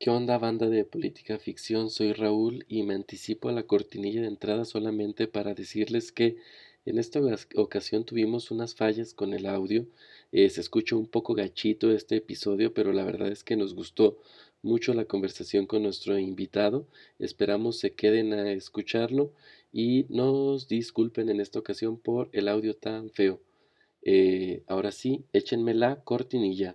¿Qué onda banda de política ficción? Soy Raúl y me anticipo a la cortinilla de entrada solamente para decirles que en esta ocasión tuvimos unas fallas con el audio. Eh, se escuchó un poco gachito este episodio, pero la verdad es que nos gustó mucho la conversación con nuestro invitado. Esperamos se queden a escucharlo y nos disculpen en esta ocasión por el audio tan feo. Eh, ahora sí, échenme la cortinilla.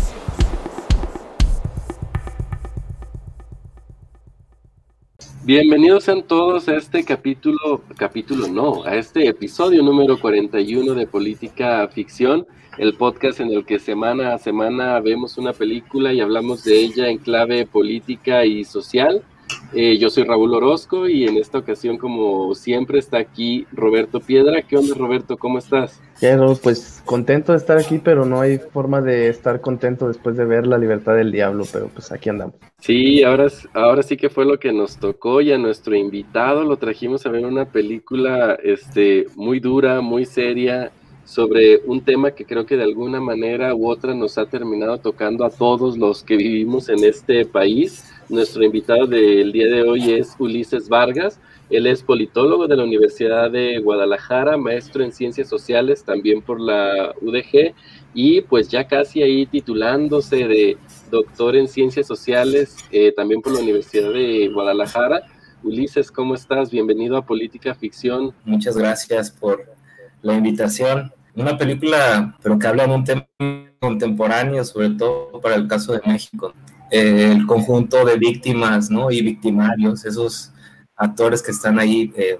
Bienvenidos sean todos a este capítulo, capítulo no, a este episodio número 41 de Política Ficción el podcast en el que semana a semana vemos una película y hablamos de ella en clave política y social. Eh, yo soy Raúl Orozco y en esta ocasión, como siempre, está aquí Roberto Piedra. ¿Qué onda, Roberto? ¿Cómo estás? Quiero, pues contento de estar aquí, pero no hay forma de estar contento después de ver La Libertad del Diablo, pero pues aquí andamos. Sí, ahora, ahora sí que fue lo que nos tocó y a nuestro invitado lo trajimos a ver una película este, muy dura, muy seria sobre un tema que creo que de alguna manera u otra nos ha terminado tocando a todos los que vivimos en este país. Nuestro invitado del día de hoy es Ulises Vargas. Él es politólogo de la Universidad de Guadalajara, maestro en ciencias sociales también por la UDG y pues ya casi ahí titulándose de doctor en ciencias sociales eh, también por la Universidad de Guadalajara. Ulises, ¿cómo estás? Bienvenido a Política Ficción. Muchas gracias por la invitación. Una película, pero que habla de un tema contemporáneo, sobre todo para el caso de México. Eh, el conjunto de víctimas ¿no? y victimarios, esos actores que están ahí eh,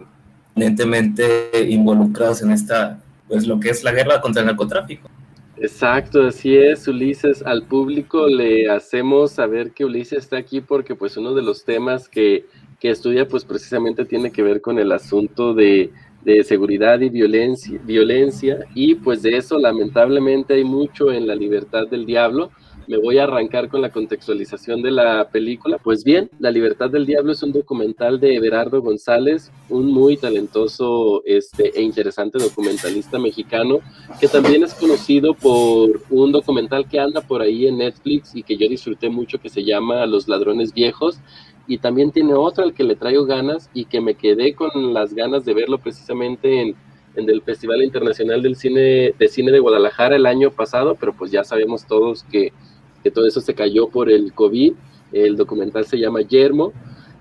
evidentemente involucrados en esta, pues lo que es la guerra contra el narcotráfico. Exacto, así es, Ulises. Al público le hacemos saber que Ulises está aquí porque pues uno de los temas que, que estudia pues precisamente tiene que ver con el asunto de de seguridad y violencia, violencia, y pues de eso lamentablemente hay mucho en La Libertad del Diablo. Me voy a arrancar con la contextualización de la película. Pues bien, La Libertad del Diablo es un documental de Everardo González, un muy talentoso este, e interesante documentalista mexicano, que también es conocido por un documental que anda por ahí en Netflix y que yo disfruté mucho que se llama Los Ladrones Viejos y también tiene otro al que le traigo ganas y que me quedé con las ganas de verlo precisamente en, en el Festival Internacional del Cine de Cine de Guadalajara el año pasado, pero pues ya sabemos todos que, que todo eso se cayó por el COVID. El documental se llama Yermo.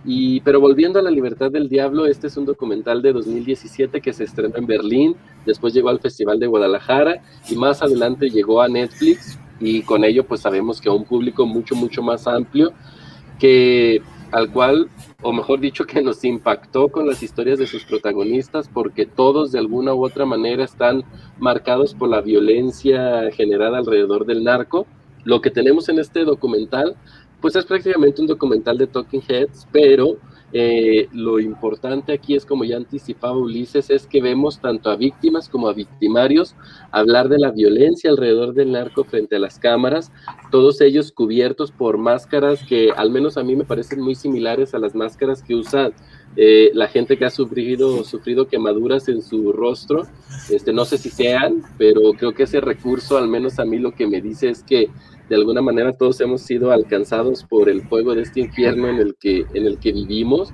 Y, pero volviendo a La Libertad del Diablo, este es un documental de 2017 que se estrenó en Berlín, después llegó al Festival de Guadalajara y más adelante llegó a Netflix y con ello pues sabemos que a un público mucho, mucho más amplio que al cual, o mejor dicho, que nos impactó con las historias de sus protagonistas, porque todos de alguna u otra manera están marcados por la violencia generada alrededor del narco. Lo que tenemos en este documental, pues es prácticamente un documental de Talking Heads, pero eh, lo importante aquí es, como ya anticipaba Ulises, es que vemos tanto a víctimas como a victimarios hablar de la violencia alrededor del narco frente a las cámaras, todos ellos cubiertos por máscaras que al menos a mí me parecen muy similares a las máscaras que usa eh, la gente que ha sufrido, sufrido quemaduras en su rostro. Este, no sé si sean, pero creo que ese recurso, al menos a mí lo que me dice es que de alguna manera todos hemos sido alcanzados por el fuego de este infierno en el que, en el que vivimos.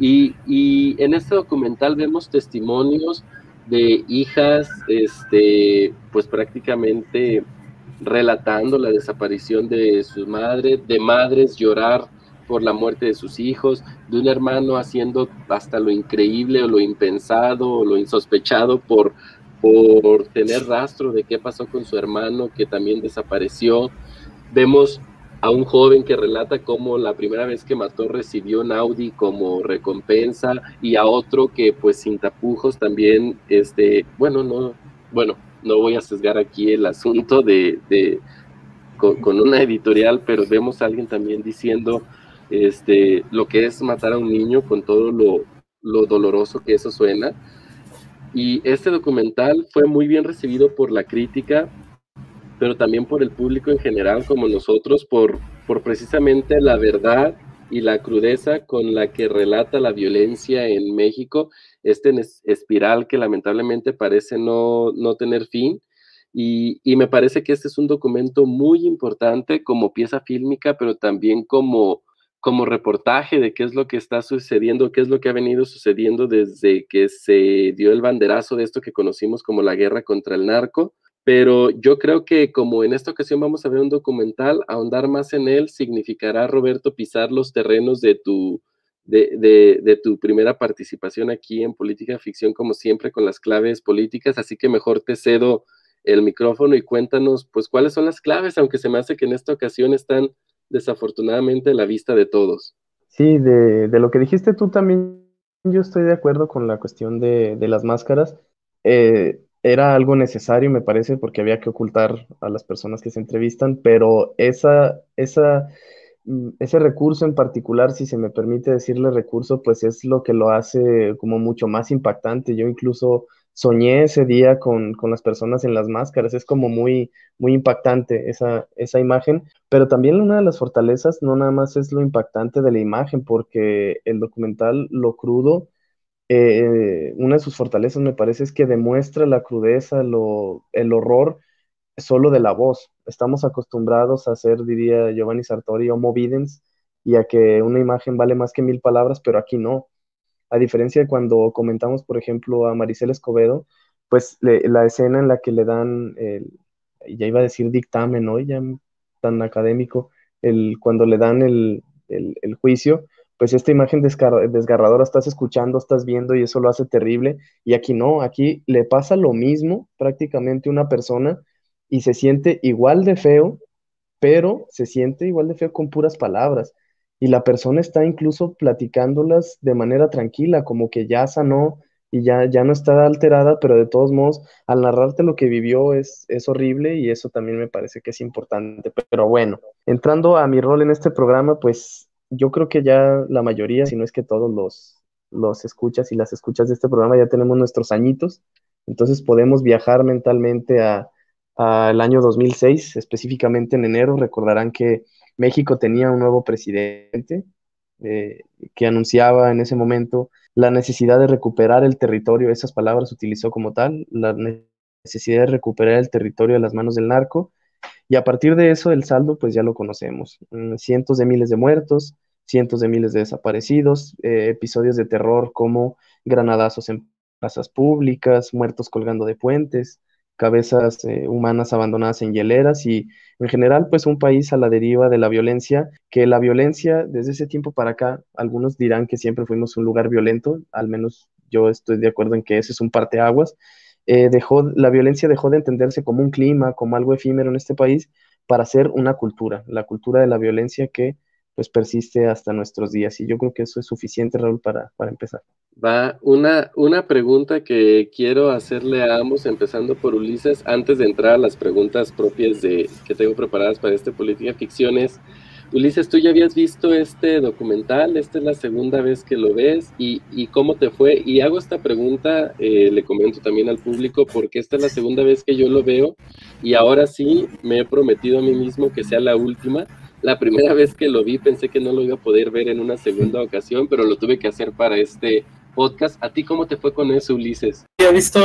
Y, y en este documental vemos testimonios de hijas, este, pues prácticamente relatando la desaparición de su madre, de madres llorar por la muerte de sus hijos, de un hermano haciendo hasta lo increíble o lo impensado o lo insospechado por, por tener rastro de qué pasó con su hermano que también desapareció, Vemos a un joven que relata cómo la primera vez que mató recibió un Audi como recompensa y a otro que pues sin tapujos también, este, bueno, no, bueno, no voy a sesgar aquí el asunto de, con, una editorial, pero vemos a alguien también diciendo este, lo que es matar a un niño con todo lo, lo doloroso que eso suena. Y este documental fue muy bien recibido por la crítica, pero también por el público en general como nosotros, por, por precisamente la verdad y la crudeza con la que relata la violencia en México, este espiral que lamentablemente parece no, no tener fin. Y, y, me parece que este es un documento muy importante como pieza fílmica, pero también como, como reportaje de qué es lo que está sucediendo, qué es lo que ha venido sucediendo desde que se dio el banderazo de esto que conocimos como la guerra contra el narco pero yo creo que como en esta ocasión vamos a ver un documental, ahondar más en él significará, Roberto, pisar los terrenos de tu, de, de, tu primera participación aquí en Política Ficción, como siempre, con las claves políticas, así que mejor te cedo el micrófono y cuéntanos, pues, cuáles son las claves, aunque se me hace que en esta ocasión están desafortunadamente a la vista de todos. Sí, de, de lo que dijiste tú también, yo estoy de acuerdo con la cuestión de, de las máscaras. Eh, era algo necesario, me parece, porque había que ocultar a las personas que se entrevistan, pero esa, esa, mm, ese recurso en particular, si se me permite decirle recurso, pues es lo que lo hace como mucho más impactante. Yo incluso soñé ese día con, con las personas en las máscaras, es como muy, muy impactante esa, esa imagen, pero también una de las fortalezas no nada más es lo impactante de la imagen, porque el documental, lo crudo, eh, una de sus fortalezas me parece es que demuestra la crudeza, lo, el horror solo de la voz. Estamos acostumbrados a hacer, diría Giovanni Sartori, homo videns, y a que una imagen vale más que mil palabras, pero aquí no. A diferencia de cuando comentamos, por ejemplo, a Maricel Escobedo, pues la escena en la que le dan, el, ya iba a decir dictamen, ¿no? Ya tan académico, el, cuando le dan el juicio, pues esta imagen desgarradora estás escuchando, estás viendo y eso lo hace terrible. Y aquí no, aquí le pasa lo mismo prácticamente a una persona y se siente igual de feo, pero se siente igual de feo con puras palabras. Y la persona está incluso platicándolas de manera tranquila, como que ya sanó y ya, ya no está alterada, pero de todos modos, al narrarte lo que vivió es, es horrible y eso también me parece que es importante. Pero bueno, entrando a mi rol en este programa, pues yo creo que ya la mayoría, si no es que todos los, los escuchas y las escuchas de este programa ya tenemos nuestros añitos, entonces podemos viajar mentalmente al año 2006, específicamente en enero. Recordarán que México tenía un nuevo presidente eh, que anunciaba en ese momento la necesidad de recuperar el territorio, esas palabras utilizó como tal, la necesidad de recuperar el territorio de las manos del narco y a partir de eso, el saldo, pues ya lo conocemos. Mm, cientos de miles de muertos, cientos de miles de desaparecidos, eh, episodios de terror como granadazos en plazas públicas, muertos colgando de puentes, cabezas eh, humanas abandonadas en hieleras y en general pues un país a la deriva de la violencia, que la violencia desde ese tiempo para acá, algunos dirán que siempre fuimos un lugar violento, al menos yo estoy de acuerdo en que ese es un parteaguas, eh, dejó, la violencia dejó de entenderse como un clima, como algo efímero en este país, para ser una cultura, la cultura de la violencia que pues persiste hasta nuestros días. Y yo creo que eso es suficiente, Raúl, para, para empezar. Va, una, una pregunta que quiero hacerle a ambos, empezando por Ulises, antes de entrar a las preguntas propias de, que tengo preparadas para este Política Ficciones. Ulises, tú ya habías visto este documental, esta es la segunda vez que lo ves y, cómo te fue. Y hago esta pregunta, eh, le comento también al público, porque esta es la segunda vez que yo lo veo y ahora sí me he prometido a mí mismo que sea la última. La primera vez que lo vi pensé que no lo iba a poder ver en una segunda ocasión, pero lo tuve que hacer para este podcast. ¿A ti cómo te fue con eso, Ulises? He visto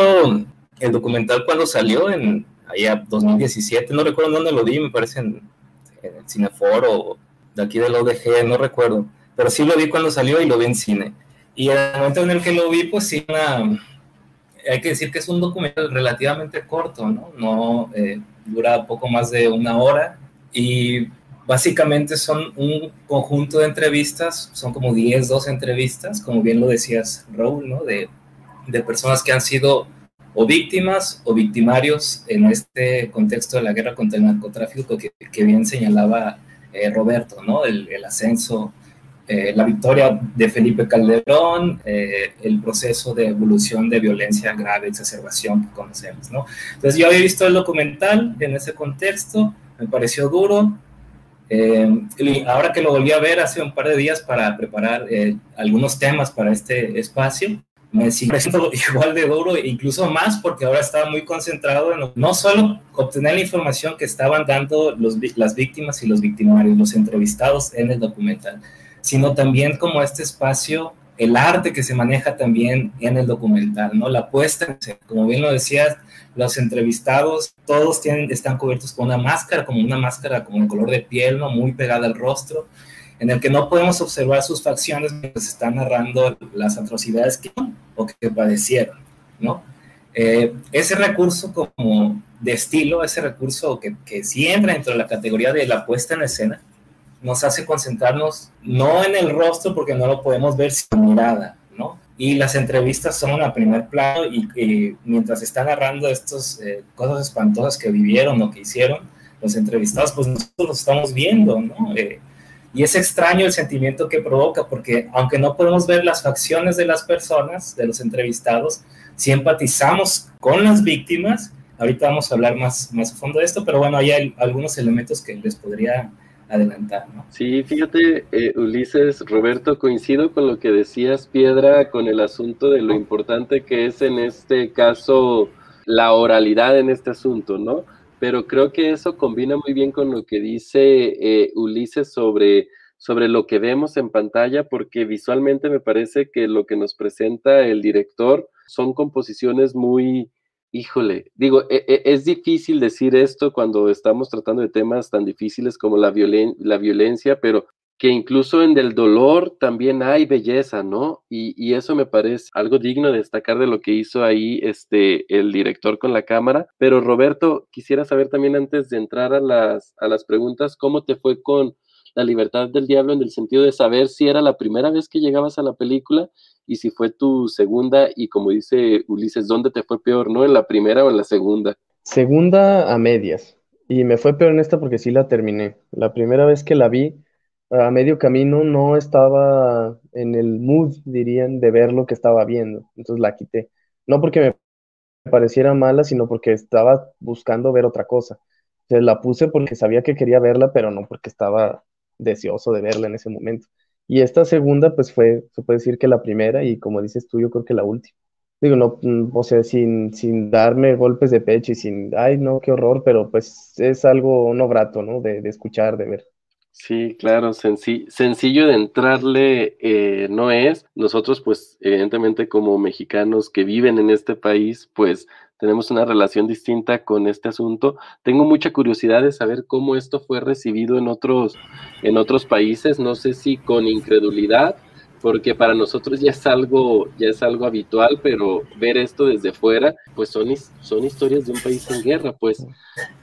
el documental cuando salió en allá 2017, no recuerdo dónde lo vi, me parece en en el Cineforo, de aquí del ODG, no recuerdo, pero sí lo vi cuando salió y lo vi en cine. Y el momento en el que lo vi, pues sí, hay que decir que es un documental relativamente corto, ¿no? No eh, dura poco más de una hora y básicamente son un conjunto de entrevistas, son como 10, 12 entrevistas, como bien lo decías, Raúl, ¿no? De, de personas que han sido o víctimas o victimarios en este contexto de la guerra contra el narcotráfico que, que bien señalaba eh, Roberto, ¿no? El, el ascenso, eh, la victoria de Felipe Calderón, eh, el proceso de evolución de violencia grave, exacerbación que conocemos, ¿no? Entonces yo había visto el documental en ese contexto, me pareció duro, y ahora que lo volví a ver hace un par de días para preparar algunos temas para este espacio, me sigue siendo igual de duro, incluso más porque ahora estaba muy concentrado en no solo obtener la información que estaban dando los, las víctimas y los victimarios, los entrevistados en el documental, sino también como este espacio, el arte que se maneja también en el documental, ¿no? La puesta como bien lo decías, los entrevistados, todos tienen, están cubiertos con una máscara, como una máscara como el color de piel, ¿no? Muy pegada al rostro, en el que no podemos observar sus facciones mientras están narrando las atrocidades que o que padecieron, ¿no? Eh, ese recurso como de estilo, ese recurso que, que sí entra dentro de la categoría de la puesta en escena, nos hace concentrarnos no en el rostro porque no lo podemos ver sin mirada, ¿no? Y las entrevistas son a primer plano y, mientras están narrando estas eh, cosas espantosas que vivieron o que hicieron, los entrevistados, pues nosotros los estamos viendo, ¿no? Eh, y es extraño el sentimiento que provoca, porque aunque no podemos ver las facciones de las personas, de los entrevistados, sí empatizamos con las víctimas. Ahorita vamos a hablar más, más a fondo de esto, pero bueno, hay algunos elementos que les podría adelantar, ¿no? Sí, fíjate, eh, Ulises, Roberto, coincido con lo que decías, Piedra, con el asunto de lo importante que es en este caso la oralidad en este asunto, ¿no? Pero creo que eso combina muy bien con lo que dice eh, Ulises sobre, sobre lo que vemos en pantalla, porque visualmente me parece que lo que nos presenta el director son composiciones muy, híjole, digo, e, e, es difícil decir esto cuando estamos tratando de temas tan difíciles como la, la violencia, pero que incluso en el dolor también hay belleza, ¿no? Y, eso me parece algo digno de destacar de lo que hizo ahí este, el director con la cámara. Pero Roberto, quisiera saber también antes de entrar a las, a las preguntas, ¿cómo te fue con La libertad del diablo en el sentido de saber si era la primera vez que llegabas a la película y si fue tu segunda y como dice Ulises, ¿dónde te fue peor, no? ¿En la primera o en la segunda? Segunda a medias. Y me fue peor en esta porque sí la terminé. La primera vez que la vi a medio camino no estaba en el mood, dirían, de ver lo que estaba viendo. Entonces la quité. No porque me pareciera mala, sino porque estaba buscando ver otra cosa. Entonces la puse porque sabía que quería verla, pero no porque estaba deseoso de verla en ese momento. Y esta segunda, pues fue, se puede decir que la primera, y como dices tú, yo creo que la última. Digo, no, mm, o sea, sin, sin darme golpes de pecho y sin, ay, no, qué horror, pero pues es algo no grato, ¿no? De, de escuchar, de ver. Sí, claro, sencillo de entrarle eh, no es. Nosotros, pues, evidentemente como mexicanos que viven en este país, pues tenemos una relación distinta con este asunto. Tengo mucha curiosidad de saber cómo esto fue recibido en otros, en otros países. No sé si con incredulidad porque para nosotros ya es algo, ya es algo habitual, pero ver esto desde fuera, pues son, son historias de un país en guerra, pues.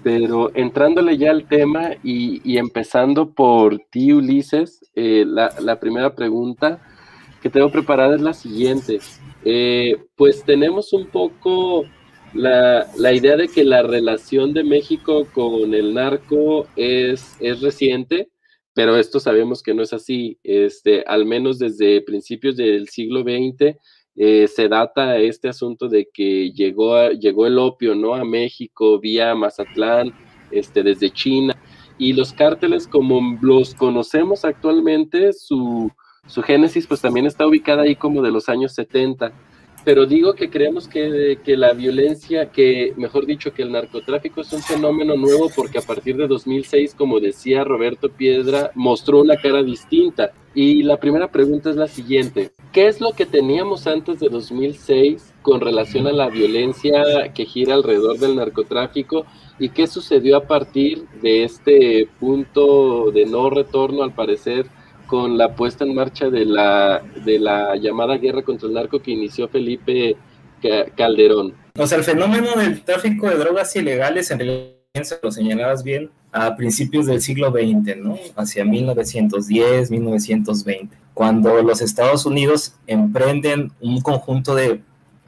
Pero entrándole ya al tema y, empezando por ti, Ulises, eh, la, primera pregunta que tengo preparada es la siguiente. Eh, pues tenemos un poco la, la, idea de que la relación de México con el narco es, es reciente, pero esto sabemos que no es así. Este, al menos desde principios del siglo XX eh, se data este asunto de que llegó, llegó el opio ¿no? a México vía Mazatlán, este, desde China, y los cárteles como los conocemos actualmente, su, su génesis pues también está ubicada ahí como de los años 70 pero digo que creemos que, que, la violencia, que mejor dicho, que el narcotráfico es un fenómeno nuevo porque a partir de 2006, como decía Roberto Piedra, mostró una cara distinta. Y la primera pregunta es la siguiente, ¿qué es lo que teníamos antes de 2006 con relación a la violencia que gira alrededor del narcotráfico? ¿Y qué sucedió a partir de este punto de no retorno, al parecer, con la puesta en marcha de la, de la llamada guerra contra el narco que inició Felipe Calderón. O sea, el fenómeno del tráfico de drogas ilegales en realidad lo señalabas bien, a principios del siglo XX, ¿no? Hacia 1910, 1920, cuando los Estados Unidos emprenden un conjunto de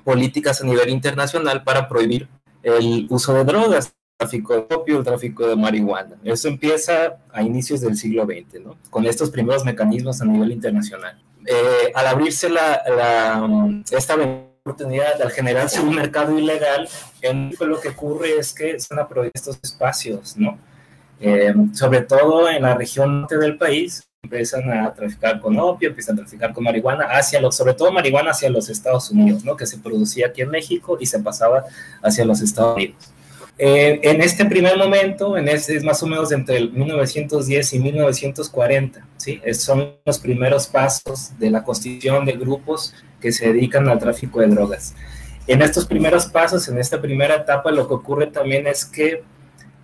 políticas a nivel internacional para prohibir el uso de drogas tráfico de opio, el tráfico de marihuana. Eso empieza a inicios del siglo XX, ¿no? Con estos primeros mecanismos a nivel internacional. Eh, al abrirse la, esta oportunidad, al generarse un mercado ilegal, en lo que ocurre es que se van a prohibir estos espacios, ¿no? Eh, sobre todo en la región norte del país, empiezan a traficar con opio, empiezan a traficar con marihuana hacia sobre todo marihuana hacia los Estados Unidos, ¿no? Que se producía aquí en México y se pasaba hacia los Estados Unidos. Eh, en este primer momento, en este, es más o menos entre el 1910 y 1940, ¿sí? son los primeros pasos de la constitución de grupos que se dedican al tráfico de drogas. En estos primeros pasos, en esta primera etapa, lo que ocurre también es que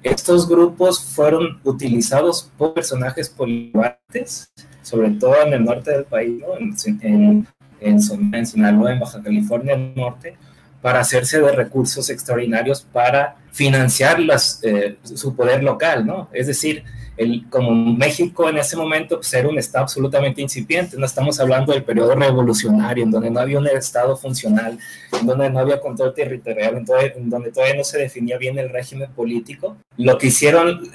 estos grupos fueron utilizados por personajes polivalentes, sobre todo en el norte del país, ¿no? en, en, en, en Sinaloa, en Baja California Norte, para hacerse de recursos extraordinarios para financiar las, eh, su poder local, ¿no? Es decir, el, como México en ese momento pues, era un Estado absolutamente incipiente, no estamos hablando del periodo revolucionario, en donde no había un Estado funcional, en donde no había control territorial, en, donde todavía no se definía bien el régimen político. Lo que hicieron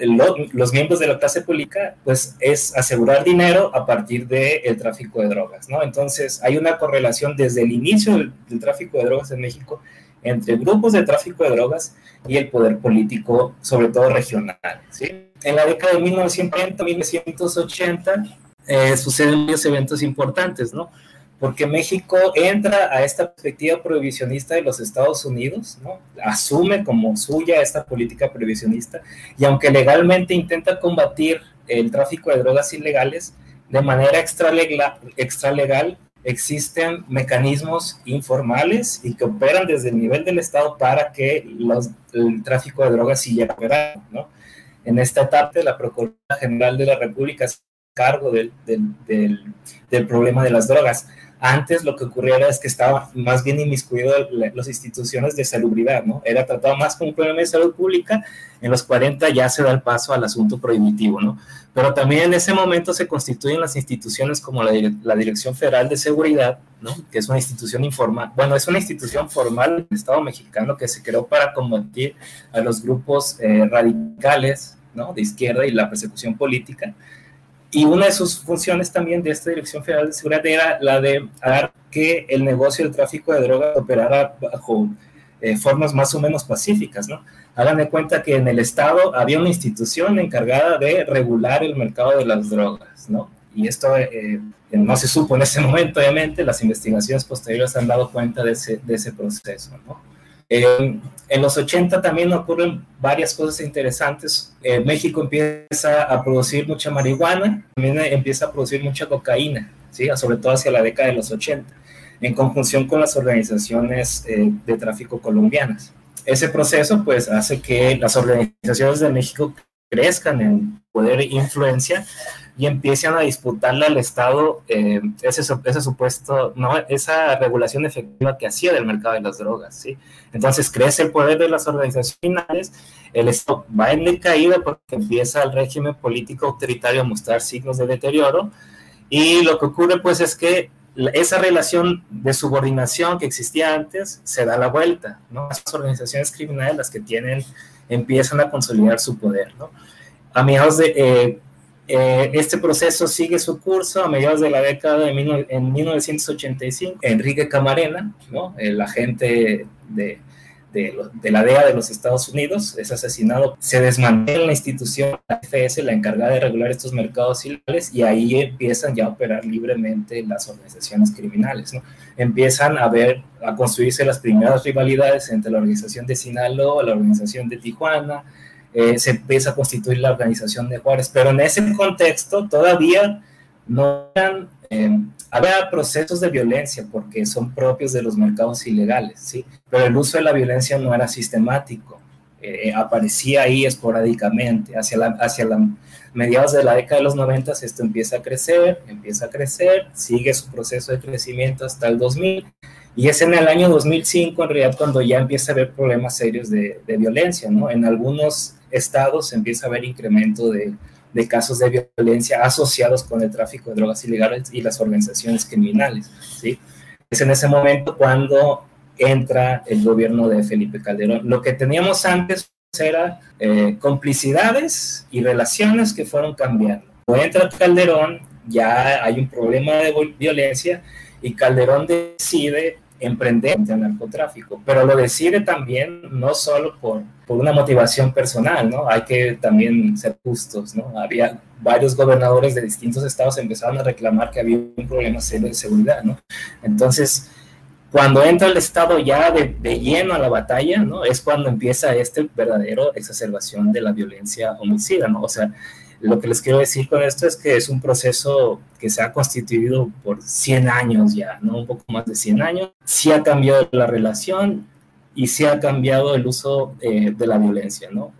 los miembros de la clase política, pues es asegurar dinero a partir del tráfico de drogas. Entonces hay una correlación desde el inicio del, tráfico de drogas en México entre grupos de tráfico de drogas y el poder político, sobre todo regional. En la década de 1980 eh, suceden varios eventos importantes, ¿no? Porque México entra a esta perspectiva prohibicionista de los Estados Unidos, ¿no? Asume como suya esta política prohibicionista y aunque legalmente intenta combatir el tráfico de drogas ilegales, de manera extralegal, extralegal existen mecanismos informales y que operan desde el nivel del Estado para que los, el tráfico de drogas siga operando, ¿no? En esta etapa, la Procuraduría General de la República se cargo del, del, del, del, problema de las drogas. Antes lo que ocurría es que estaba más bien inmiscuido las instituciones de salubridad, ¿no? Era tratado más como un problema de salud pública. En los 40 ya se da el paso al asunto prohibitivo, ¿no? Pero también en ese momento se constituyen las instituciones como la, la Dirección Federal de Seguridad, ¿no? Que es una institución informal, bueno, es una institución formal del Estado mexicano que se creó para combatir a los grupos eh, radicales, ¿no? De izquierda y la persecución política y una de sus funciones también de esta Dirección Federal de Seguridad era la de hacer que el negocio del tráfico de drogas operara bajo eh, formas más o menos pacíficas, ¿no? Hagan de cuenta que en el Estado había una institución encargada de regular el mercado de las drogas, ¿no? Y esto eh, no se supo en ese momento, obviamente, las investigaciones posteriores han dado cuenta de ese, de ese proceso, ¿no? En los 80 también ocurren varias cosas interesantes. Eh, México empieza a producir mucha marihuana, también empieza a producir mucha cocaína, ¿sí? sobre todo hacia la década de los 80, en conjunción con las organizaciones eh, de tráfico colombianas. Ese proceso pues hace que las organizaciones de México crezcan en poder e influencia y empiezan a disputarle al Estado eh, ese, ese supuesto, no, esa regulación efectiva que hacía del mercado de las drogas, ¿sí? Entonces crece el poder de las organizaciones finales, el Estado va en decaída porque empieza el régimen político autoritario a mostrar signos de deterioro y lo que ocurre pues es que esa relación de subordinación que existía antes se da la vuelta, ¿no? Las organizaciones criminales las que tienen, empiezan a consolidar su poder, ¿no? A mediados de... Eh, eh, este proceso sigue su curso a mediados de la década de en 1985. Enrique Camarena, ¿no? el agente de, de, de, la DEA de los Estados Unidos, es asesinado. Se desmantela la institución, la FS, la encargada de regular estos mercados ilegales, y ahí empiezan ya a operar libremente las organizaciones criminales. ¿no? Empiezan a ver, a construirse las primeras rivalidades entre la organización de Sinaloa, la organización de Tijuana, eh, se empieza a constituir la organización de Juárez, pero en ese contexto todavía no eran, eh, había procesos de violencia porque son propios de los mercados ilegales, ¿sí? pero el uso de la violencia no era sistemático, eh, aparecía ahí esporádicamente, hacia la, hacia la mediados de la década de los 90 esto empieza a crecer, empieza a crecer, sigue su proceso de crecimiento hasta el 2000 y es en el año 2005 en realidad cuando ya empieza a haber problemas serios de, violencia, ¿no? En algunos estados empieza a haber incremento de, de, casos de violencia asociados con el tráfico de drogas ilegales y las organizaciones criminales. ¿sí? Es en ese momento cuando entra el gobierno de Felipe Calderón. Lo que teníamos antes era eh, complicidades y relaciones que fueron cambiando. Cuando entra Calderón, ya hay un problema de violencia y Calderón decide emprender en el narcotráfico, pero lo decide también no solo por, por una motivación personal, ¿no? Hay que también ser justos, ¿no? Había varios gobernadores de distintos estados empezaron a reclamar que había un problema serio de seguridad, ¿no? Entonces, cuando entra el Estado ya de, de, lleno a la batalla, ¿no? Es cuando empieza este verdadero exacerbación de la violencia homicida, ¿no? O sea, lo que les quiero decir con esto es que es un proceso que se ha constituido por 100 años ya, ¿no? Un poco más de 100 años. Sí ha cambiado la relación y sí ha cambiado el uso eh, de la violencia, ¿no?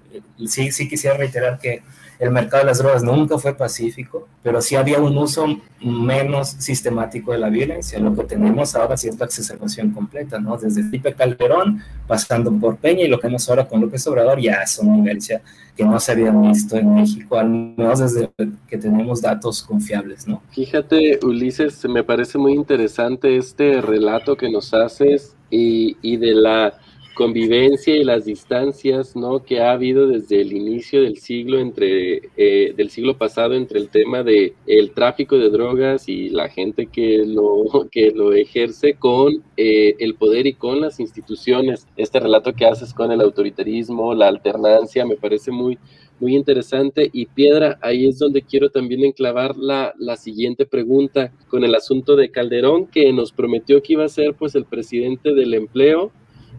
Sí, sí quisiera reiterar que el mercado de las drogas nunca fue pacífico, pero sí había un uso menos sistemático de la violencia. Lo que tenemos ahora es la exacerbación completa, ¿no? Desde Felipe Calderón, pasando por Peña y lo que vemos ahora con López Obrador, ya son violencia que no se habían visto en México, al menos desde que tenemos datos confiables, ¿no? Fíjate, Ulises, me parece muy interesante este relato que nos haces y de la convivencia y las distancias ¿no? que ha habido desde el inicio del siglo entre eh, del siglo pasado entre el tema de el tráfico de drogas y la gente que lo que lo ejerce con eh, el poder y con las instituciones este relato que haces con el autoritarismo la alternancia me parece muy muy interesante y piedra ahí es donde quiero también enclavar la, la siguiente pregunta con el asunto de Calderón que nos prometió que iba a ser pues el presidente del empleo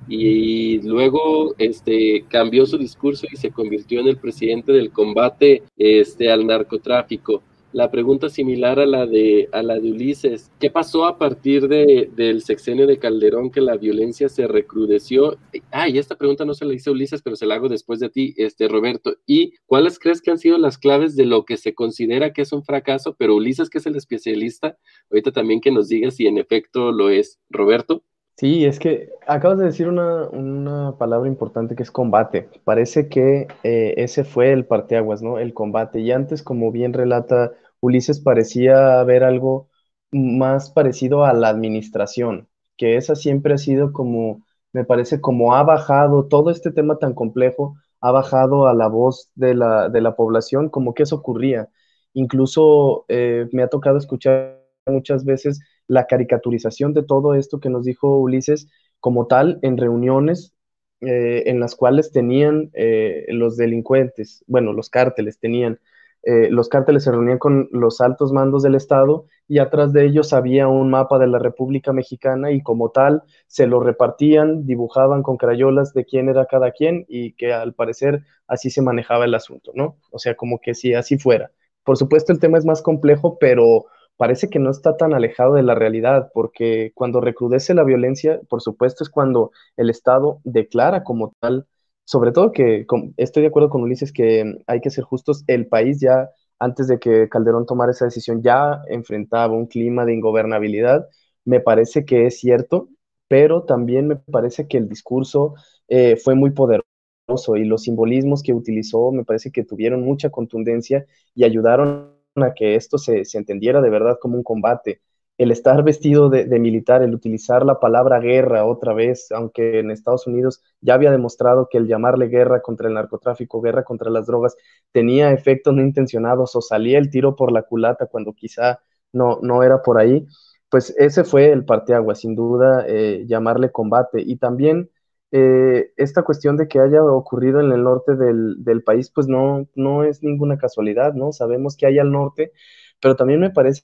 y luego este, cambió su discurso y se convirtió en el presidente del combate este, al narcotráfico. La pregunta similar a la de, a la de Ulises, ¿qué pasó a partir de, del sexenio de Calderón que la violencia se recrudeció? Ah, y esta pregunta no se la hice Ulises, pero se la hago después de ti, este, Roberto. ¿Y cuáles crees que han sido las claves de lo que se considera que es un fracaso? Pero Ulises, que es el especialista, ahorita también que nos diga si en efecto lo es. Roberto. Sí, es que acabas de decir una, palabra importante que es combate. Parece que eh, ese fue el parteaguas, ¿no? El combate. Y antes, como bien relata Ulises, parecía haber algo más parecido a la administración, que esa siempre ha sido como, me parece, como ha bajado todo este tema tan complejo, ha bajado a la voz de la, de la población, como que eso ocurría. Incluso eh, me ha tocado escuchar muchas veces la caricaturización de todo esto que nos dijo Ulises como tal en reuniones eh, en las cuales tenían eh, los delincuentes, bueno, los cárteles tenían, eh, los cárteles se reunían con los altos mandos del Estado y atrás de ellos había un mapa de la República Mexicana y como tal se lo repartían, dibujaban con crayolas de quién era cada quien y que al parecer así se manejaba el asunto, ¿no? O sea, como que si así fuera. Por supuesto, el tema es más complejo, pero parece que no está tan alejado de la realidad, porque cuando recrudece la violencia, por supuesto, es cuando el Estado declara como tal, sobre todo que estoy de acuerdo con Ulises que hay que ser justos, el país ya, antes de que Calderón tomara esa decisión, ya enfrentaba un clima de ingobernabilidad, me parece que es cierto, pero también me parece que el discurso eh, fue muy poderoso y los simbolismos que utilizó me parece que tuvieron mucha contundencia y ayudaron a que esto se, entendiera de verdad como un combate. El estar vestido de, militar, el utilizar la palabra guerra otra vez, aunque en Estados Unidos ya había demostrado que el llamarle guerra contra el narcotráfico, guerra contra las drogas, tenía efectos no intencionados o salía el tiro por la culata cuando quizá no, no era por ahí, pues ese fue el parteagua, sin duda, eh, llamarle combate. Y también eh, esta cuestión de que haya ocurrido en el norte del, país, pues no, no es ninguna casualidad, ¿no? Sabemos que hay al norte, pero también me parece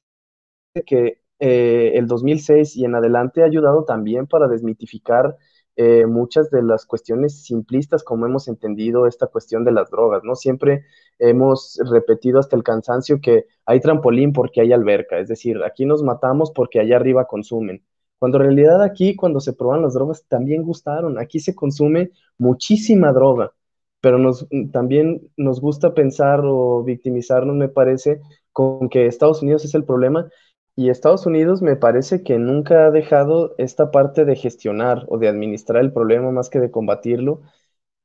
que eh, el 2006 y en adelante ha ayudado también para desmitificar eh, muchas de las cuestiones simplistas como hemos entendido esta cuestión de las drogas, ¿no? Siempre hemos repetido hasta el cansancio que hay trampolín porque hay alberca, es decir, aquí nos matamos porque allá arriba consumen. Cuando en realidad aquí, cuando se prueban las drogas, también gustaron. Aquí se consume muchísima droga, pero nos, también nos gusta pensar o victimizarnos, me parece, con que Estados Unidos es el problema. Y Estados Unidos me parece que nunca ha dejado esta parte de gestionar o de administrar el problema más que de combatirlo.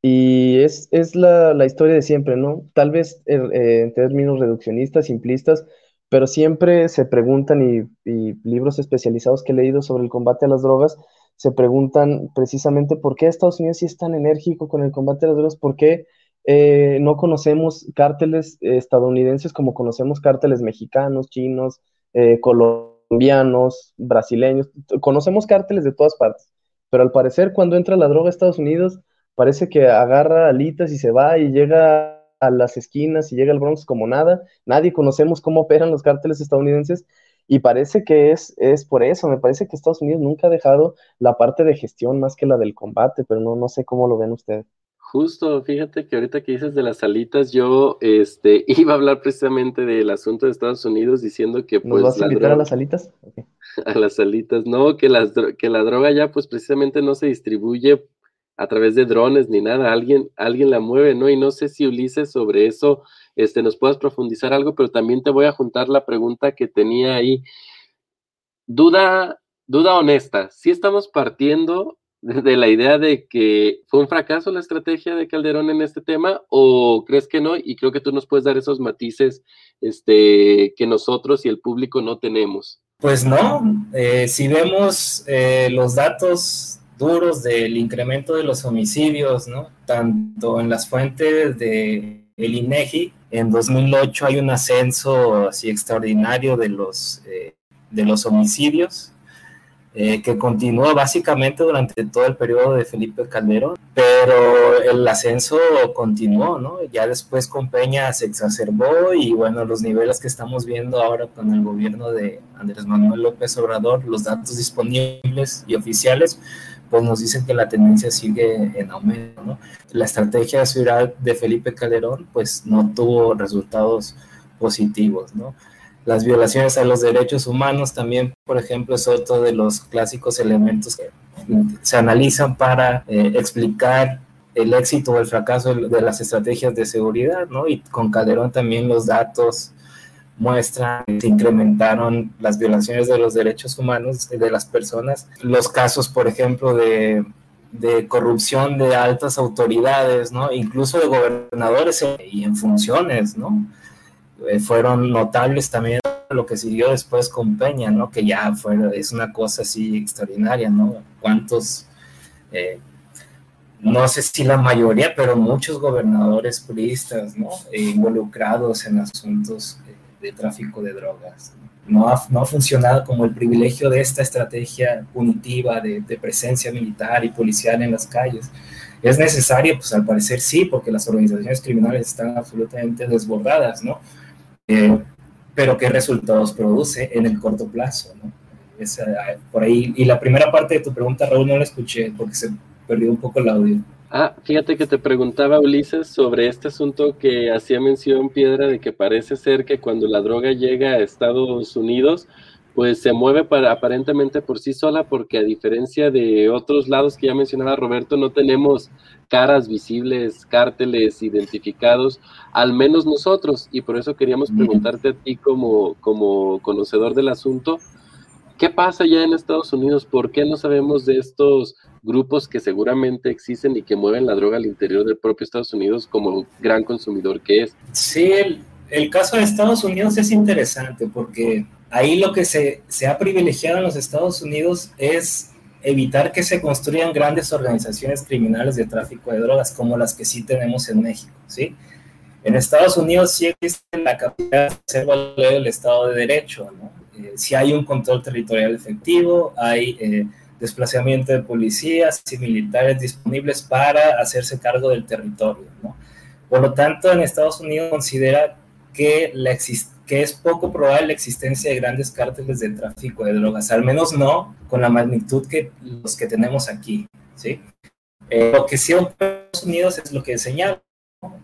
Y es, es la, la, historia de siempre, ¿no? Tal vez eh, en términos reduccionistas, simplistas, pero siempre se preguntan, y, libros especializados que he leído sobre el combate a las drogas, se preguntan precisamente por qué Estados Unidos sí es tan enérgico con el combate a las drogas, por qué eh, no conocemos cárteles estadounidenses como conocemos cárteles mexicanos, chinos, eh, colombianos, brasileños, conocemos cárteles de todas partes, pero al parecer cuando entra la droga a Estados Unidos, parece que agarra alitas y se va y llega a las esquinas y llega al Bronx como nada. Nadie conocemos cómo operan los cárteles estadounidenses y parece que es, es por eso, me parece que Estados Unidos nunca ha dejado la parte de gestión más que la del combate, pero no, no sé cómo lo ven ustedes. Justo, fíjate que ahorita que dices de las alitas, yo este, iba a hablar precisamente del asunto de Estados Unidos diciendo que pues... ¿Nos vas a invitar a las alitas? A las alitas, no, que, las, que la droga ya pues precisamente no se distribuye a través de drones ni nada, alguien, alguien la mueve, ¿no? Y no sé si Ulises sobre eso este, nos puedas profundizar algo, pero también te voy a juntar la pregunta que tenía ahí. Duda, duda honesta, si estamos partiendo de la idea de que fue un fracaso la estrategia de Calderón en este tema o crees que no? Y creo que tú nos puedes dar esos matices este, que nosotros y el público no tenemos. Pues no, eh, si vemos eh, los datos duros del incremento de los homicidios, ¿no? Tanto en las fuentes de el INEGI, en 2008 hay un ascenso así extraordinario de los, eh, de los homicidios, eh, que continuó básicamente durante todo el periodo de Felipe Calderón, pero el ascenso continuó, ¿no? Ya después con Peña se exacerbó y bueno, los niveles que estamos viendo ahora con el gobierno de Andrés Manuel López Obrador, los datos disponibles y oficiales, pues nos dicen que la tendencia sigue en aumento, ¿no? La estrategia seguridad de Felipe Calderón, pues no tuvo resultados positivos, ¿no? Las violaciones a los derechos humanos también, por ejemplo, es otro de los clásicos elementos que se analizan para eh, explicar el éxito o el fracaso de las estrategias de seguridad, ¿no? Y con Calderón también los datos muestran que se incrementaron las violaciones de los derechos humanos de las personas. Los casos, por ejemplo, de, de corrupción de altas autoridades, ¿no? Incluso de gobernadores y en funciones, ¿no? Eh, fueron notables también lo que siguió después con Peña, ¿no? Que ya fue, es una cosa así extraordinaria, ¿no? Cuántos, eh, no sé si la mayoría, pero muchos gobernadores puristas, ¿no? involucrados en asuntos de tráfico de drogas. No ha, no ha, funcionado como el privilegio de esta estrategia punitiva de, presencia militar y policial en las calles. Es necesario, pues al parecer sí, porque las organizaciones criminales están absolutamente desbordadas, ¿no? Eh, pero ¿qué resultados produce en el corto plazo, por ahí, y la primera parte de tu pregunta, Raúl, no la escuché porque se perdió un poco el audio. Ah, fíjate que te preguntaba Ulises sobre este asunto que hacía mención Piedra de que parece ser que cuando la droga llega a Estados Unidos, pues se mueve para, aparentemente por sí sola, porque a diferencia de otros lados que ya mencionaba Roberto, no tenemos caras visibles, cárteles identificados, al menos nosotros, y por eso queríamos preguntarte a ti como, como conocedor del asunto, ¿qué pasa ya en Estados Unidos? ¿Por qué no sabemos de estos grupos que seguramente existen y que mueven la droga al interior del propio Estados Unidos como gran consumidor que es. Sí, el, caso de Estados Unidos es interesante porque ahí lo que se, se ha privilegiado en los Estados Unidos es evitar que se construyan grandes organizaciones criminales de tráfico de drogas como las que sí tenemos en México, ¿sí? En Estados Unidos sí existe la capacidad de hacer valer el Estado de Derecho, ¿no? Eh, si hay un control territorial efectivo, hay eh, desplazamiento de policías y militares disponibles para hacerse cargo del territorio. ¿no? Por lo tanto, en Estados Unidos considera que, la que es poco probable la existencia de grandes cárteles de tráfico de drogas, al menos no con la magnitud que los que tenemos aquí. ¿sí? Eh, lo que sí Estados Unidos es lo que señala.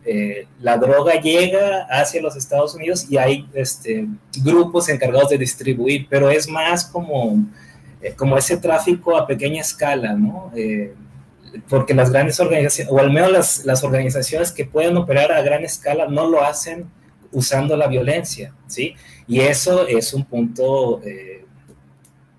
Eh, la droga llega hacia los Estados Unidos y hay este, grupos encargados de distribuir, pero es más como eh, como ese tráfico a pequeña escala, ¿no? Eh, porque las grandes organizaciones, o al menos las, las, organizaciones que pueden operar a gran escala, no lo hacen usando la violencia, ¿sí? Y eso es un punto eh,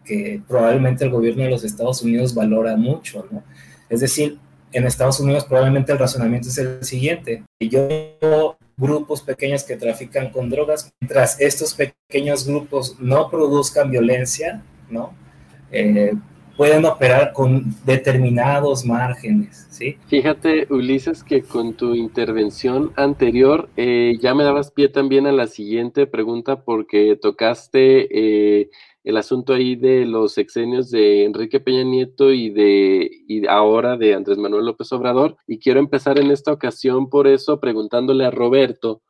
que probablemente el gobierno de los Estados Unidos valora mucho, ¿no? Es decir, en Estados Unidos probablemente el razonamiento es el siguiente. Yo grupos pequeños que trafican con drogas, mientras estos pequeños grupos no produzcan violencia, ¿no? Eh, pueden operar con determinados márgenes, ¿sí? Fíjate, Ulises, que con tu intervención anterior eh, ya me dabas pie también a la siguiente pregunta porque tocaste eh, el asunto ahí de los sexenios de Enrique Peña Nieto y de y ahora de Andrés Manuel López Obrador. Y quiero empezar en esta ocasión por eso preguntándole a Roberto.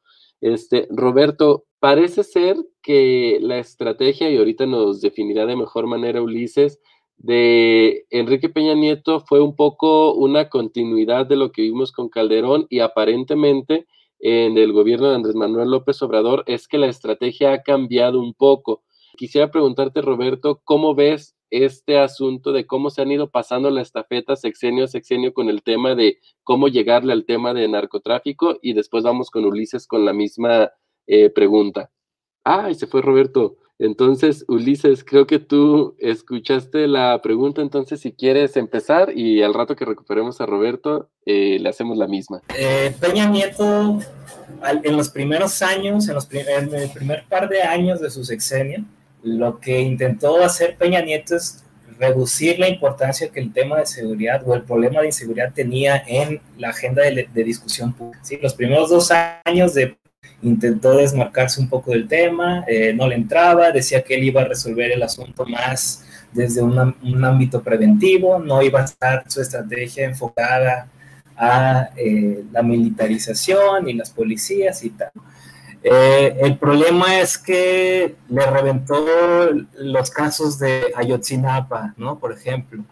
Este, Roberto, parece ser que la estrategia, y ahorita nos definirá de mejor manera Ulises, de Enrique Peña Nieto fue un poco una continuidad de lo que vimos con Calderón y aparentemente en el gobierno de Andrés Manuel López Obrador es que la estrategia ha cambiado un poco. Quisiera preguntarte, Roberto, ¿cómo ves este asunto de cómo se han ido pasando la estafeta sexenio a sexenio con el tema de cómo llegarle al tema de narcotráfico? Y después vamos con Ulises con la misma eh, pregunta. Ah, y se fue Roberto. Entonces, Ulises, creo que tú escuchaste la pregunta, entonces si quieres empezar y al rato que recuperemos a Roberto, eh, le hacemos la misma. Eh, Peña Nieto, en los primeros años, en, los en el primer par de años de su sexenio, lo que intentó hacer Peña Nieto es reducir la importancia que el tema de seguridad o el problema de inseguridad tenía en la agenda de, de discusión pública. ¿sí? Los primeros dos años de intentó desmarcarse un poco del tema, eh, no le entraba, decía que él iba a resolver el asunto más desde un ámbito preventivo, no iba a estar su estrategia enfocada a eh, la militarización y las policías y tal. Eh, el problema es que le reventó los casos de Ayotzinapa, ¿no? Por ejemplo,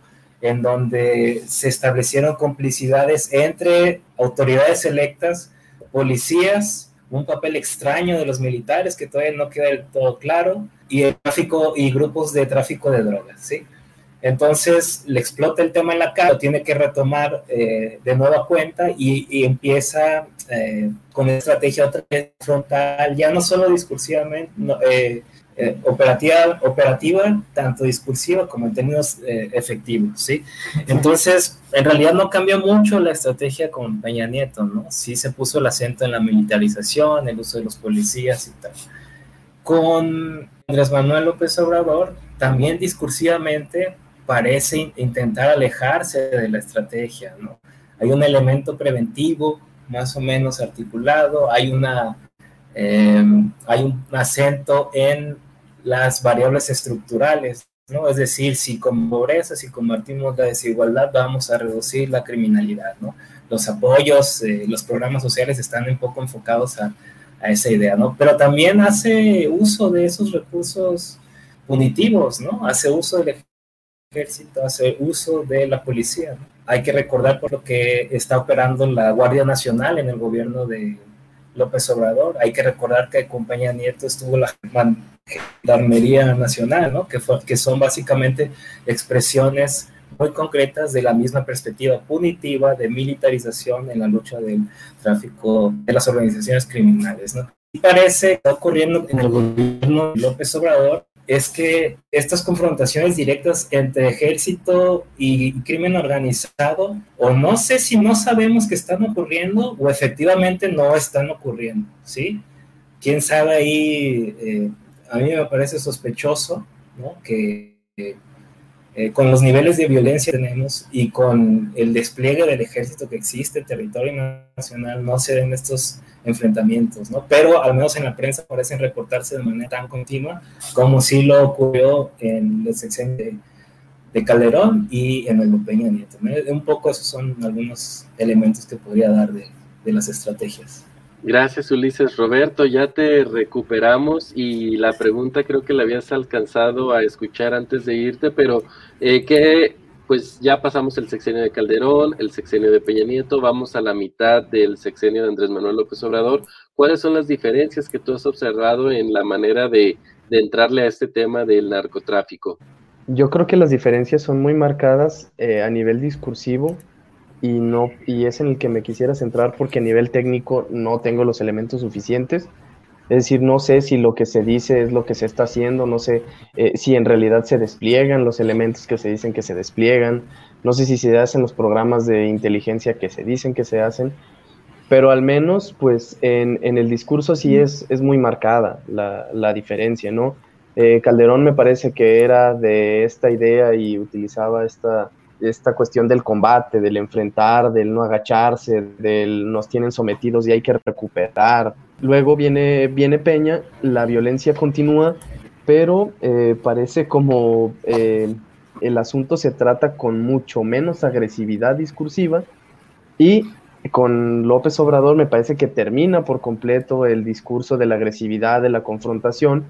en donde se establecieron complicidades entre autoridades electas, policías, un papel extraño de los militares que todavía no queda del todo claro, y el tráfico y grupos de tráfico de drogas, ¿sí? Entonces le explota el tema en la cara, lo tiene que retomar eh, de nueva cuenta y, empieza eh, con estrategia otra vez frontal, ya no solo discursivamente, eh, eh, operativa, operativa, tanto discursiva como en términos eh, efectivos, ¿sí? Entonces, en realidad no cambió mucho la estrategia con Peña Nieto, ¿no? Sí se puso el acento en la militarización, el uso de los policías y tal. Con Andrés Manuel López Obrador, también discursivamente parece intentar alejarse de la estrategia, ¿no? Hay un elemento preventivo más o menos articulado, hay una... Eh, hay un acento en las variables estructurales, ¿no? Es decir, si con pobreza, si convertimos la desigualdad, vamos a reducir la criminalidad, ¿no? Los apoyos, eh, los programas sociales están un poco enfocados a, a, esa idea, ¿no? Pero también hace uso de esos recursos punitivos, ¿no? Hace uso del ejército, hace uso de la policía. ¿no? Hay que recordar por lo que está operando la Guardia Nacional en el gobierno de López Obrador. Hay que recordar que Compañía Nieto estuvo la Gendarmería Nacional, ¿no? que, fue, que son básicamente expresiones muy concretas de la misma perspectiva punitiva de militarización en la lucha del tráfico de las organizaciones criminales. ¿no? Y parece que está ocurriendo en el gobierno de López Obrador es que estas confrontaciones directas entre ejército y crimen organizado, o no sé si no sabemos que están ocurriendo o efectivamente no están ocurriendo, ¿sí? Quién sabe ahí, eh, a mí me parece sospechoso, ¿no? Que eh, con los niveles de violencia que tenemos y con el despliegue del ejército que existe en territorio nacional no se den estos enfrentamientos, ¿no? Pero al menos en la prensa parecen reportarse de manera tan continua como si lo ocurrió en el sexenio de, de, Calderón y en el de Peña Nieto. Un poco esos son algunos elementos que podría dar de las estrategias. Gracias, Ulises. Roberto, ya te recuperamos y la pregunta creo que la habías alcanzado a escuchar antes de irte, pero eh, que pues ya pasamos el sexenio de Calderón, el sexenio de Peña Nieto, vamos a la mitad del sexenio de Andrés Manuel López Obrador. ¿Cuáles son las diferencias que tú has observado en la manera de, de entrarle a este tema del narcotráfico? Yo creo que las diferencias son muy marcadas eh, a nivel discursivo y no y es en el que me quisiera centrar porque a nivel técnico no tengo los elementos suficientes. Es decir, no sé si lo que se dice es lo que se está haciendo, no sé eh, si en realidad se despliegan los elementos que se dicen que se despliegan, no sé si se hacen los programas de inteligencia que se dicen que se hacen, pero al menos pues en, en el discurso sí es, es muy marcada la, la diferencia, ¿no? Eh, Calderón me parece que era de esta idea y utilizaba esta, esta cuestión del combate, del enfrentar, del no agacharse, del nos tienen sometidos y hay que recuperar. Luego viene, viene Peña, la violencia continúa pero eh, parece como eh, el asunto se trata con mucho menos agresividad discursiva y con López Obrador me parece que termina por completo el discurso de la agresividad, de la confrontación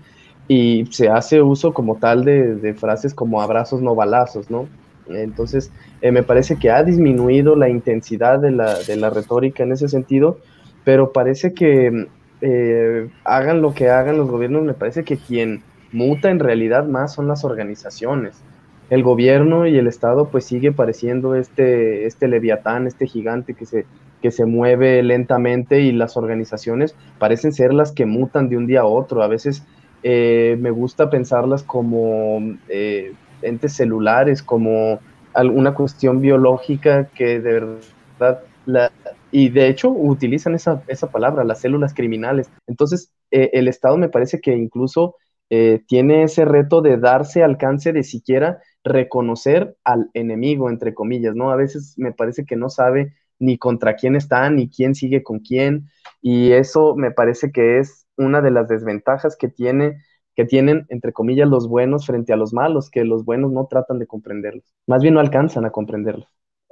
y se hace uso como tal de, frases como abrazos no balazos, ¿no? Entonces, eh, me parece que ha disminuido la intensidad de la, de la retórica en ese sentido, pero parece que eh, hagan lo que hagan los gobiernos, me parece que quien muta en realidad más son las organizaciones. El gobierno y el Estado pues sigue pareciendo este, este leviatán, este gigante que se, que se mueve lentamente y las organizaciones parecen ser las que mutan de un día a otro. A veces eh, me gusta pensarlas como eh, entes celulares, como alguna cuestión biológica que de verdad la, y de hecho utilizan esa, esa palabra, las células criminales. Entonces, eh, el Estado me parece que incluso eh, tiene ese reto de darse alcance de siquiera reconocer al enemigo, entre comillas, ¿no? A veces me parece que no sabe ni contra quién está, ni quién sigue con quién, y eso me parece que es una de las desventajas que tiene que tienen, entre comillas, los buenos frente a los malos, que los buenos no tratan de comprenderlos, más bien no alcanzan a comprenderlos.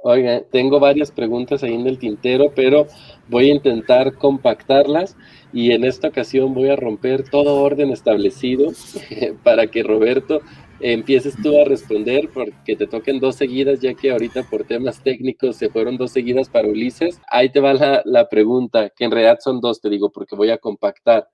Oiga, tengo varias preguntas ahí en el tintero, pero voy a intentar compactarlas y en esta ocasión voy a romper todo orden establecido para que Roberto empieces tú a responder porque te toquen dos seguidas, ya que ahorita por temas técnicos se fueron dos seguidas para Ulises. Ahí te va la, pregunta, que en realidad son dos, te digo, porque voy a compactar.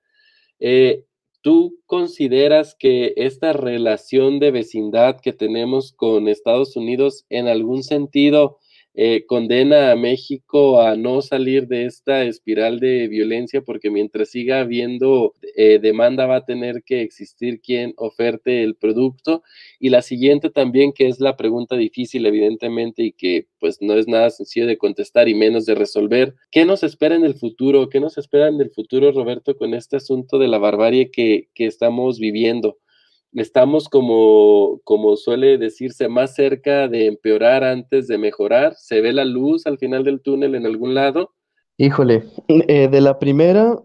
Eh, ¿Tú consideras que esta relación de vecindad que tenemos con Estados Unidos en algún sentido eh, condena a México a no salir de esta espiral de violencia porque mientras siga habiendo eh, demanda va a tener que existir quien oferte el producto. Y la siguiente también, que es la pregunta difícil evidentemente y que pues no es nada sencillo de contestar y menos de resolver. ¿Qué nos espera en el futuro? ¿Qué nos espera en el futuro, Roberto, con este asunto de la barbarie que, que estamos viviendo? Estamos como, como suele decirse, más cerca de empeorar antes de mejorar. ¿Se ve la luz al final del túnel en algún lado? Híjole, eh, de la primera,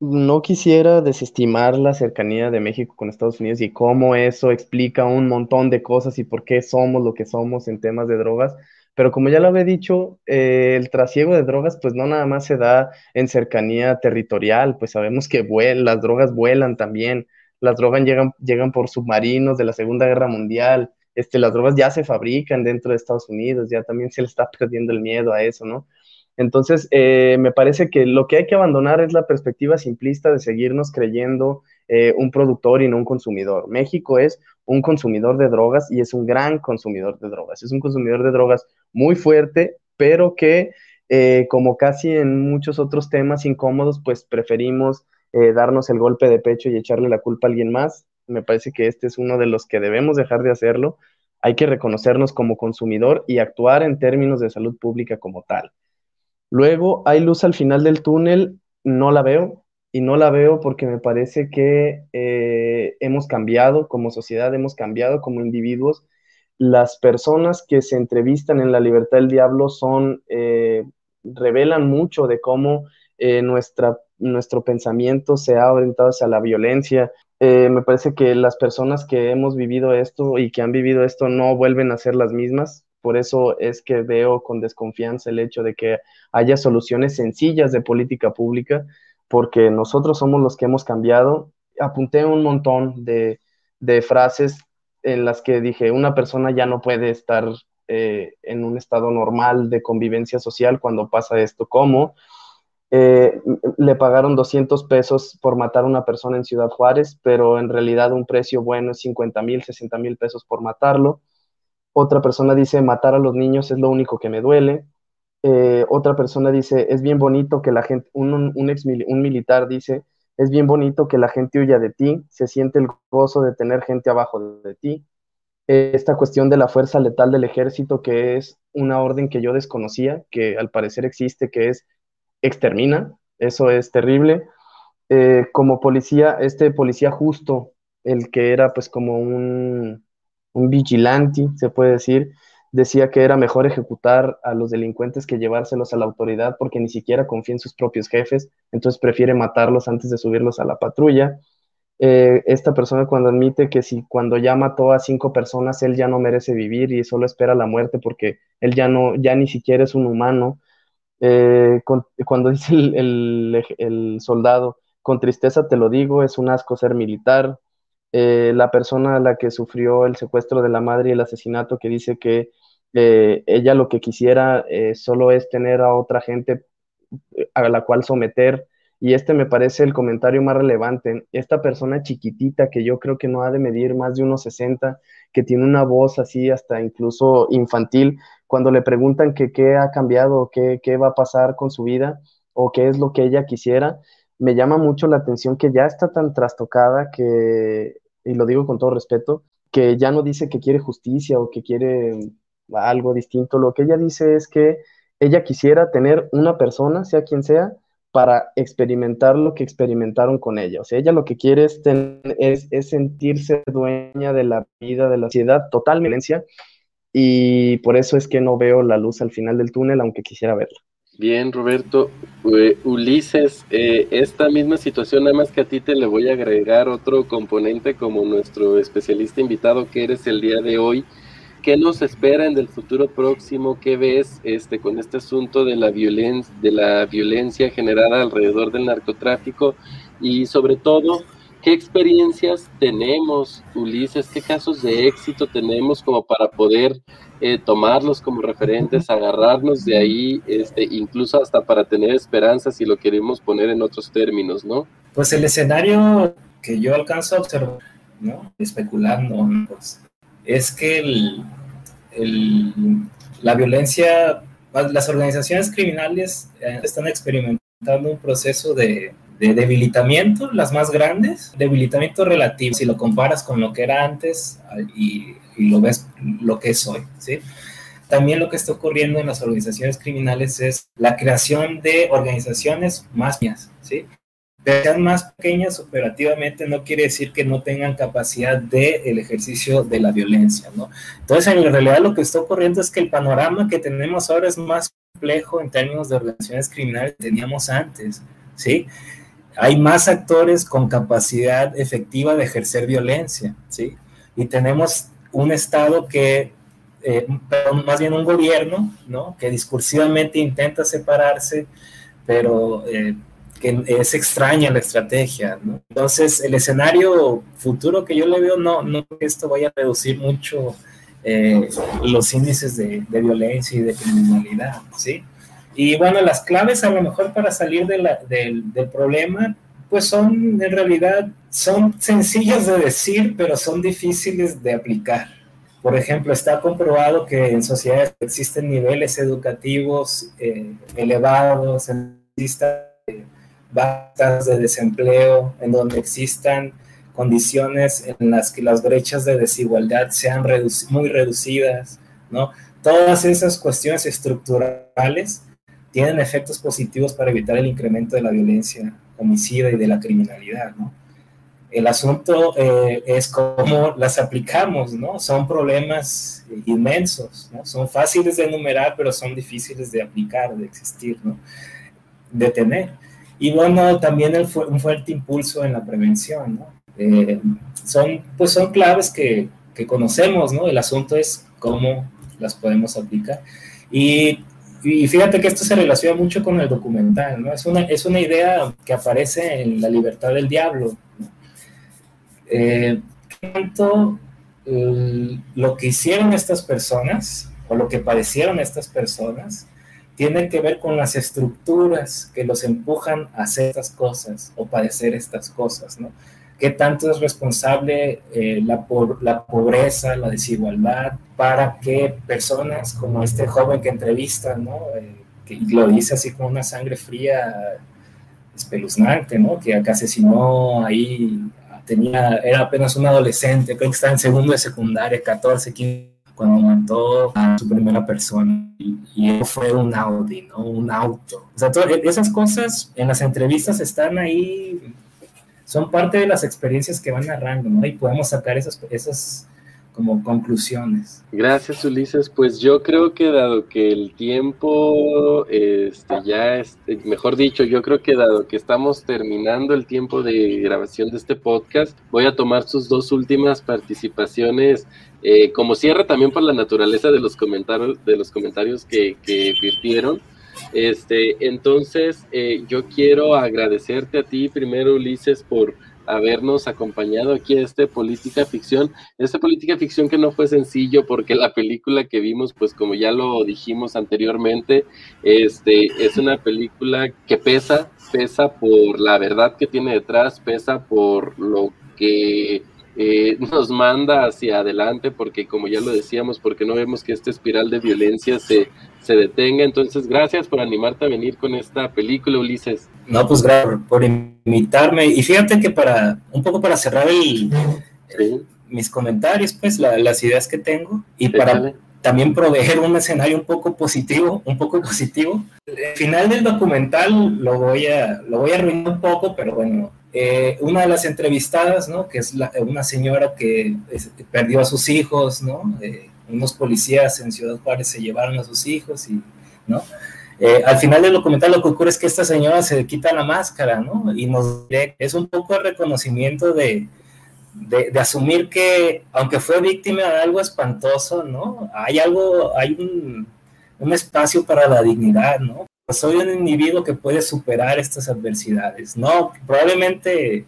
no quisiera desestimar la cercanía de México con Estados Unidos y cómo eso explica un montón de cosas y por qué somos lo que somos en temas de drogas. Pero como ya lo había dicho, eh, el trasiego de drogas pues no nada más se da en cercanía territorial, pues sabemos que las drogas vuelan también las drogas llegan, llegan por submarinos de la Segunda Guerra Mundial, este, las drogas ya se fabrican dentro de Estados Unidos, ya también se le está perdiendo el miedo a eso, ¿no? Entonces, eh, me parece que lo que hay que abandonar es la perspectiva simplista de seguirnos creyendo eh, un productor y no un consumidor. México es un consumidor de drogas y es un gran consumidor de drogas. Es un consumidor de drogas muy fuerte, pero que, eh, como casi en muchos otros temas incómodos, pues preferimos eh, darnos el golpe de pecho y echarle la culpa a alguien más. Me parece que este es uno de los que debemos dejar de hacerlo. Hay que reconocernos como consumidor y actuar en términos de salud pública como tal. Luego, ¿hay luz al final del túnel? No la veo. Y no la veo porque me parece que eh, hemos cambiado como sociedad, hemos cambiado como individuos. Las personas que se entrevistan en La Libertad del Diablo son, eh, revelan mucho de cómo nuestra nuestro pensamiento se ha orientado hacia la violencia. Eh, me parece que las personas que hemos vivido esto y que han vivido esto no vuelven a ser las mismas. Por eso es que veo con desconfianza el hecho de que haya soluciones sencillas de política pública, porque nosotros somos los que hemos cambiado. Apunté un montón de, frases en las que dije, una persona ya no puede estar eh, en un estado normal de convivencia social cuando pasa esto. ¿Cómo? Eh, le pagaron 200 pesos por matar a una persona en Ciudad Juárez, pero en realidad un precio bueno es 50 mil, 60 mil pesos por matarlo. Otra persona dice, matar a los niños es lo único que me duele. Eh, otra persona dice, es bien bonito que la gente, un, ex, un militar dice, es bien bonito que la gente huya de ti, se siente el gozo de tener gente abajo de ti. esta cuestión de la fuerza letal del ejército, que es una orden que yo desconocía, que al parecer existe, que es extermina, eso es terrible. Eh, como policía, este policía justo, el que era pues como un, un vigilante, se puede decir, decía que era mejor ejecutar a los delincuentes que llevárselos a la autoridad porque ni siquiera confía en sus propios jefes, entonces prefiere matarlos antes de subirlos a la patrulla. eh, esta persona cuando admite que si cuando ya mató a cinco personas, él ya no merece vivir y solo espera la muerte porque él ya no, ya ni siquiera es un humano. Eh, cuando dice el, soldado, con tristeza te lo digo, es un asco ser militar. Eh, la persona a la que sufrió el secuestro de la madre y el asesinato que dice que ella lo que quisiera solo es tener a otra gente a la cual someter y este me parece el comentario más relevante. Esta persona chiquitita que yo creo que no ha de medir más de unos 60, que tiene una voz así hasta incluso infantil, cuando le preguntan qué ha cambiado, qué, qué va a pasar con su vida o qué es lo que ella quisiera, me llama mucho la atención que ya está tan trastocada que, y lo digo con todo respeto, que ya no dice que quiere justicia o que quiere algo distinto. Lo que ella dice es que ella quisiera tener una persona, sea quien sea, para experimentar lo que experimentaron con ella. O sea, ella lo que quiere es, es, sentirse dueña de la vida, de la sociedad, total violencia, y por eso es que no veo la luz al final del túnel, aunque quisiera verla. Bien, Roberto. Eh, Ulises, eh, esta misma situación, nada más que a ti te le voy a agregar otro componente como nuestro especialista invitado que eres el día de hoy. ¿Qué nos espera en el futuro próximo? ¿Qué ves este, con este asunto de la, violencia, de la violencia generada alrededor del narcotráfico? Y sobre todo, ¿qué experiencias tenemos, Ulises? ¿Qué casos de éxito tenemos como para poder eh, tomarlos como referentes, agarrarnos de ahí, este, incluso hasta para tener esperanza, si lo queremos poner en otros términos, ¿no? Pues el escenario que yo alcanzo a observar, ¿no? Especulando, pues es que la violencia, las organizaciones criminales eh, están experimentando un proceso de, debilitamiento, las más grandes, debilitamiento relativo, si lo comparas con lo que era antes y, lo ves lo que es hoy, ¿sí? También lo que está ocurriendo en las organizaciones criminales es la creación de organizaciones más mías, ¿sí? Sean más pequeñas operativamente no quiere decir que no tengan capacidad de el ejercicio de la violencia, ¿no? Entonces, en realidad lo que está ocurriendo es que el panorama que tenemos ahora es más complejo en términos de organizaciones criminales que teníamos antes, ¿sí? Hay más actores con capacidad efectiva de ejercer violencia, ¿sí? Y tenemos un Estado que, eh, más bien un gobierno, ¿no? Que discursivamente intenta separarse, pero... Eh, es extraña la estrategia, ¿no? Entonces, el escenario futuro que yo le veo, no, no que esto vaya a reducir mucho eh, los índices de, violencia y de criminalidad, ¿sí? Y bueno, las claves a lo mejor para salir del, del problema, pues son en realidad, son sencillas de decir, pero son difíciles de aplicar. Por ejemplo, está comprobado que en sociedades existen niveles educativos eh, elevados, existen bajas de desempleo, en donde existan condiciones en las que las brechas de desigualdad sean muy reducidas, ¿no? Todas esas cuestiones estructurales tienen efectos positivos para evitar el incremento de la violencia homicida y de la criminalidad, ¿no? El asunto eh, es cómo las aplicamos, ¿no? Son problemas inmensos, ¿no? Son fáciles de enumerar, pero son difíciles de aplicar, de existir, ¿no? De tener. Y bueno, también el, un fuerte impulso en la prevención, ¿no? Eh, son, pues son claves que, que, conocemos, ¿no? El asunto es cómo las podemos aplicar. Y, y, fíjate que esto se relaciona mucho con el documental, ¿no? Es una, es una idea que aparece en La libertad del diablo. ¿no? Eh, tanto lo que hicieron estas personas, o lo que padecieron estas personas, tiene que ver con las estructuras que los empujan a hacer estas cosas o padecer estas cosas, ¿no? ¿Qué tanto es responsable eh, la, la pobreza, la desigualdad, para que personas como este joven que entrevista, ¿no? Eh, que lo dice así con una sangre fría, espeluznante, ¿no? Que asesinó ahí, tenía, era apenas un adolescente, creo que estaba en segundo de secundaria, 14, 15 cuando mató a su primera persona y, y fue un Audi, ¿no? Un auto. O sea, todas esas cosas en las entrevistas están ahí, son parte de las experiencias que van narrando, ¿no? Y podemos sacar esas, esas como conclusiones. Gracias, Ulises. Pues yo creo que dado que el tiempo, este, ya, este, mejor dicho, yo creo que dado que estamos terminando el tiempo de grabación de este podcast, voy a tomar sus dos últimas participaciones eh, como cierre también por la naturaleza de los comentarios, de los comentarios que, que. Este, entonces, eh, yo quiero agradecerte a ti primero, Ulises, por habernos acompañado aquí a este política ficción. Esta política ficción que no fue sencillo porque la película que vimos, pues como ya lo dijimos anteriormente, este, es una película que pesa, pesa por la verdad que tiene detrás, pesa por lo que eh, nos manda hacia adelante, porque como ya lo decíamos, porque no vemos que esta espiral de violencia se, se detenga. Entonces, gracias por animarte a venir con esta película, Ulises. No, pues gracias por invitarme. Y fíjate que para, un poco para cerrar mis comentarios, pues las ideas que tengo, y para también proveer un escenario un poco positivo, un poco positivo. El final del documental lo voy a, lo voy a arruinar un poco, pero bueno, eh, una de las entrevistadas, ¿no? Que es una señora que perdió a sus hijos, ¿no? Eh, unos policías en Ciudad Juárez se llevaron a sus hijos y, ¿no? Eh, al final del documental lo que ocurre es que esta señora se quita la máscara, ¿no? Y nos es un poco el reconocimiento de, de, asumir que, aunque fue víctima de algo espantoso, ¿no? Hay algo, hay un, un espacio para la dignidad, ¿no? Soy un individuo que puede superar estas adversidades. No, probablemente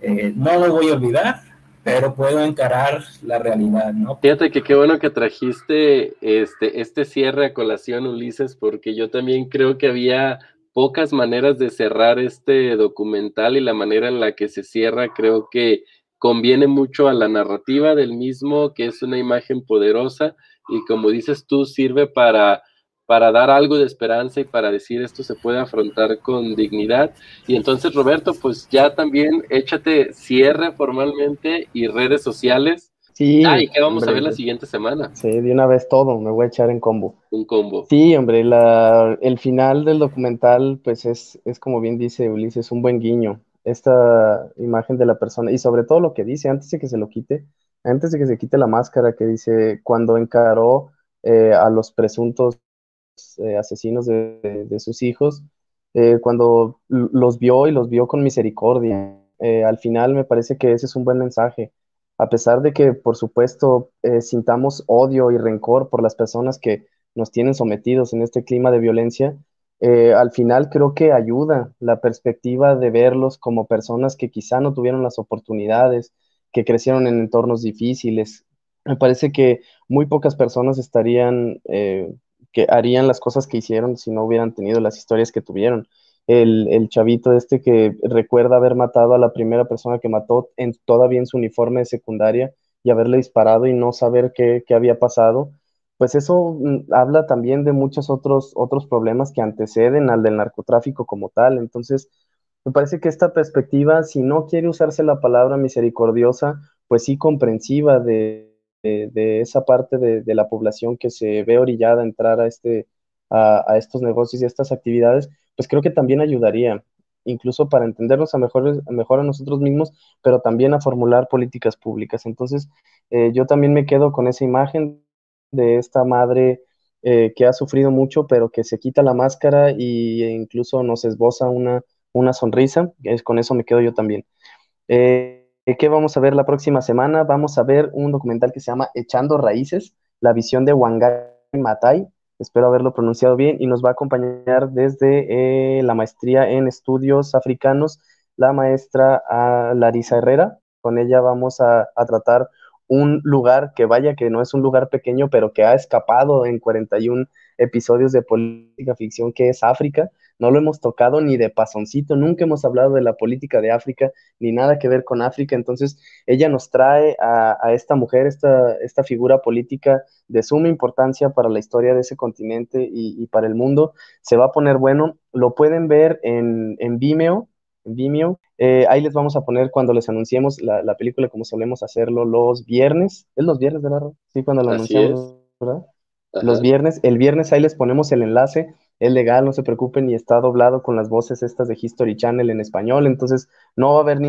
eh, no lo voy a olvidar, pero puedo encarar la realidad, ¿no? Fíjate que qué bueno que trajiste este, este cierre a colación, Ulises, porque yo también creo que había pocas maneras de cerrar este documental y la manera en la que se cierra creo que conviene mucho a la narrativa del mismo, que es una imagen poderosa y como dices tú, sirve para para dar algo de esperanza y para decir esto se puede afrontar con dignidad. Y entonces, Roberto, pues ya también échate cierre formalmente y redes sociales. Sí. Ah, y que vamos a ver la siguiente semana. Sí, de una vez todo, me voy a echar en combo. Un combo. Sí, hombre, la, el final del documental, pues es, es como bien dice Ulises, un buen guiño. Esta imagen de la persona y sobre todo lo que dice antes de que se lo quite, antes de que se quite la máscara, que dice cuando encaró eh, a los presuntos eh, asesinos de, sus hijos, eh, cuando los vio y los vio con misericordia. Eh, al final me parece que ese es un buen mensaje. A pesar de que, por supuesto, sintamos odio y rencor por las personas que nos tienen sometidos en este clima de violencia, al final creo que ayuda la perspectiva de verlos como personas que quizá no tuvieron las oportunidades, que crecieron en entornos difíciles. Me parece que muy pocas personas estarían que harían las cosas que hicieron si no hubieran tenido las historias que tuvieron. El, el, chavito este que recuerda haber matado a la primera persona que mató en, todavía en su uniforme de secundaria y haberle disparado y no saber qué, qué había pasado, pues eso mm, habla también de muchos otros, otros problemas que anteceden al del narcotráfico como tal. Entonces, me parece que esta perspectiva, si no quiere usarse la palabra misericordiosa, pues sí comprensiva de, de, esa parte de, la población que se ve orillada a entrar a, este, a, estos negocios y a estas actividades, pues creo que también ayudaría, incluso para entendernos a mejor, a nosotros mismos, pero también a formular políticas públicas. Entonces, eh, yo también me quedo con esa imagen de esta madre eh, que ha sufrido mucho, pero que se quita la máscara e incluso nos esboza una, una sonrisa. Es, con eso me quedo yo también. Eh, ¿Qué vamos a ver la próxima semana? Vamos a ver un documental que se llama Echando Raíces, la visión de Wangai Matai. Espero haberlo pronunciado bien y nos va a acompañar desde eh, la maestría en estudios africanos la maestra ah, Larisa Herrera. Con ella vamos a, a tratar un lugar que vaya que no es un lugar pequeño, pero que ha escapado en 41 episodios de política ficción, que es África no lo hemos tocado ni de pasoncito, nunca hemos hablado de la política de África, ni nada que ver con África, entonces ella nos trae a, esta mujer, esta, esta, figura política de suma importancia para la historia de ese continente y, para el mundo, se va a poner bueno, lo pueden ver en, Vimeo, Vimeo. Eh, ahí les vamos a poner cuando les anunciemos la, película, como solemos hacerlo los viernes. ¿Es los viernes, verdad? Sí, cuando lo anunciamos, ¿verdad? Los viernes. El viernes ahí les ponemos el enlace es legal, no se preocupen, y está doblado con las voces estas de History Channel en español, entonces no va a haber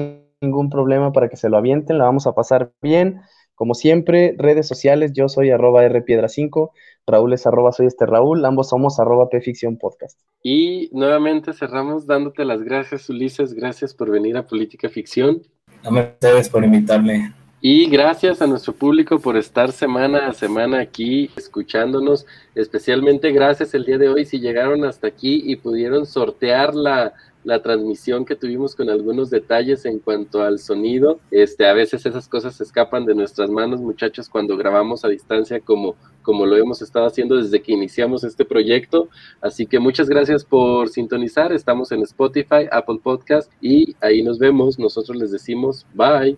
ningún problema para que se lo avienten, la vamos a pasar bien. Como siempre, redes sociales, yo soy arroba rpiedra5, Raúl es arroba soy este Raúl, ambos somos arroba pficción podcast. Y nuevamente cerramos dándote las gracias, Ulises, gracias por venir a Política Ficción. A ustedes por invitarme. Y gracias a nuestro público por estar semana a semana aquí escuchándonos. Especialmente gracias el día de hoy si llegaron hasta aquí y pudieron sortear la, la transmisión que tuvimos con algunos detalles en cuanto al sonido. Este, a veces esas cosas se escapan de nuestras manos, muchachos, cuando grabamos a distancia como, como lo hemos estado haciendo desde que iniciamos este proyecto. Así que muchas gracias por sintonizar. Estamos en Spotify, Apple Podcast y ahí nos vemos. Nosotros les decimos bye.